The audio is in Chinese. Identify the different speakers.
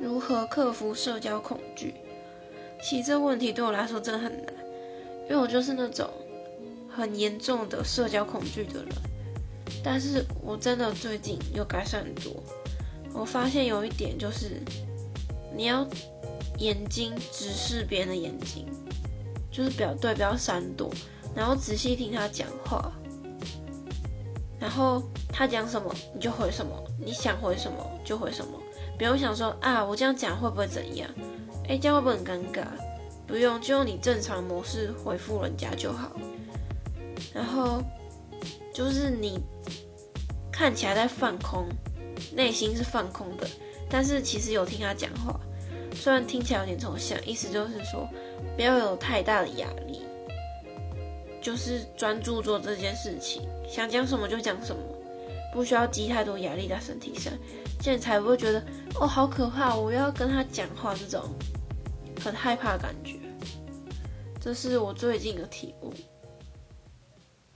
Speaker 1: 如何克服社交恐惧？其实这问题对我来说真的很难，因为我就是那种很严重的社交恐惧的人。但是我真的最近有改善很多。我发现有一点就是，你要眼睛直视别人的眼睛，就是不要对，不要闪躲，然后仔细听他讲话，然后他讲什么你就回什么，你想回什么就回什么。不用想说啊，我这样讲会不会怎样？哎，这样会不会很尴尬？不用，就用你正常模式回复人家就好。然后就是你看起来在放空，内心是放空的，但是其实有听他讲话。虽然听起来有点抽象，意思就是说不要有太大的压力，就是专注做这件事情，想讲什么就讲什么，不需要积太多压力在身体上。这样才不会觉得哦好可怕，我要跟他讲话这种很害怕的感觉。这是我最近的体悟。